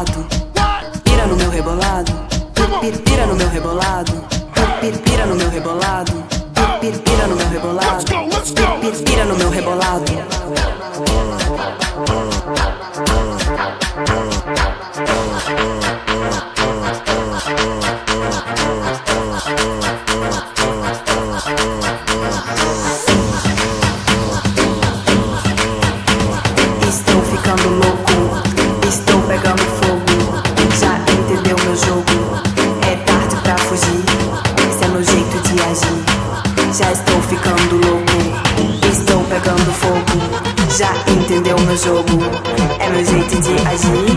rebolado. Pira no meu rebolado. Pira no meu rebolado. Pira no meu rebolado. Pira no meu rebolado. Pira no meu rebolado. Oh, Já estou ficando louco, estou pegando fogo. Já entendeu meu jogo? É meu jeito de agir.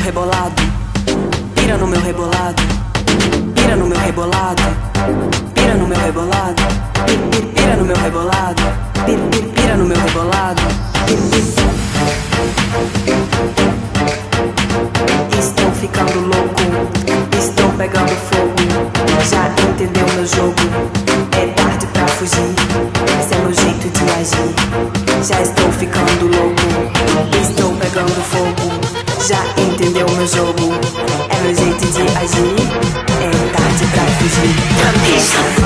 Meu rebolado. Pira no meu rebolado. Pira no meu rebolado. Pira no meu rebolado. Pi- pi- Pira no meu rebolado. Pi- pi- Pira no meu rebolado. Estou ficando louco. Estou pegando fogo. Já entendeu meu jogo? É tarde pra fugir. Esse é meu jeito de agir. Já estou ficando louco. Estou pegando fogo. Meu jogo? É meu jeito de agir. É tarde pra fugir. Cabeça.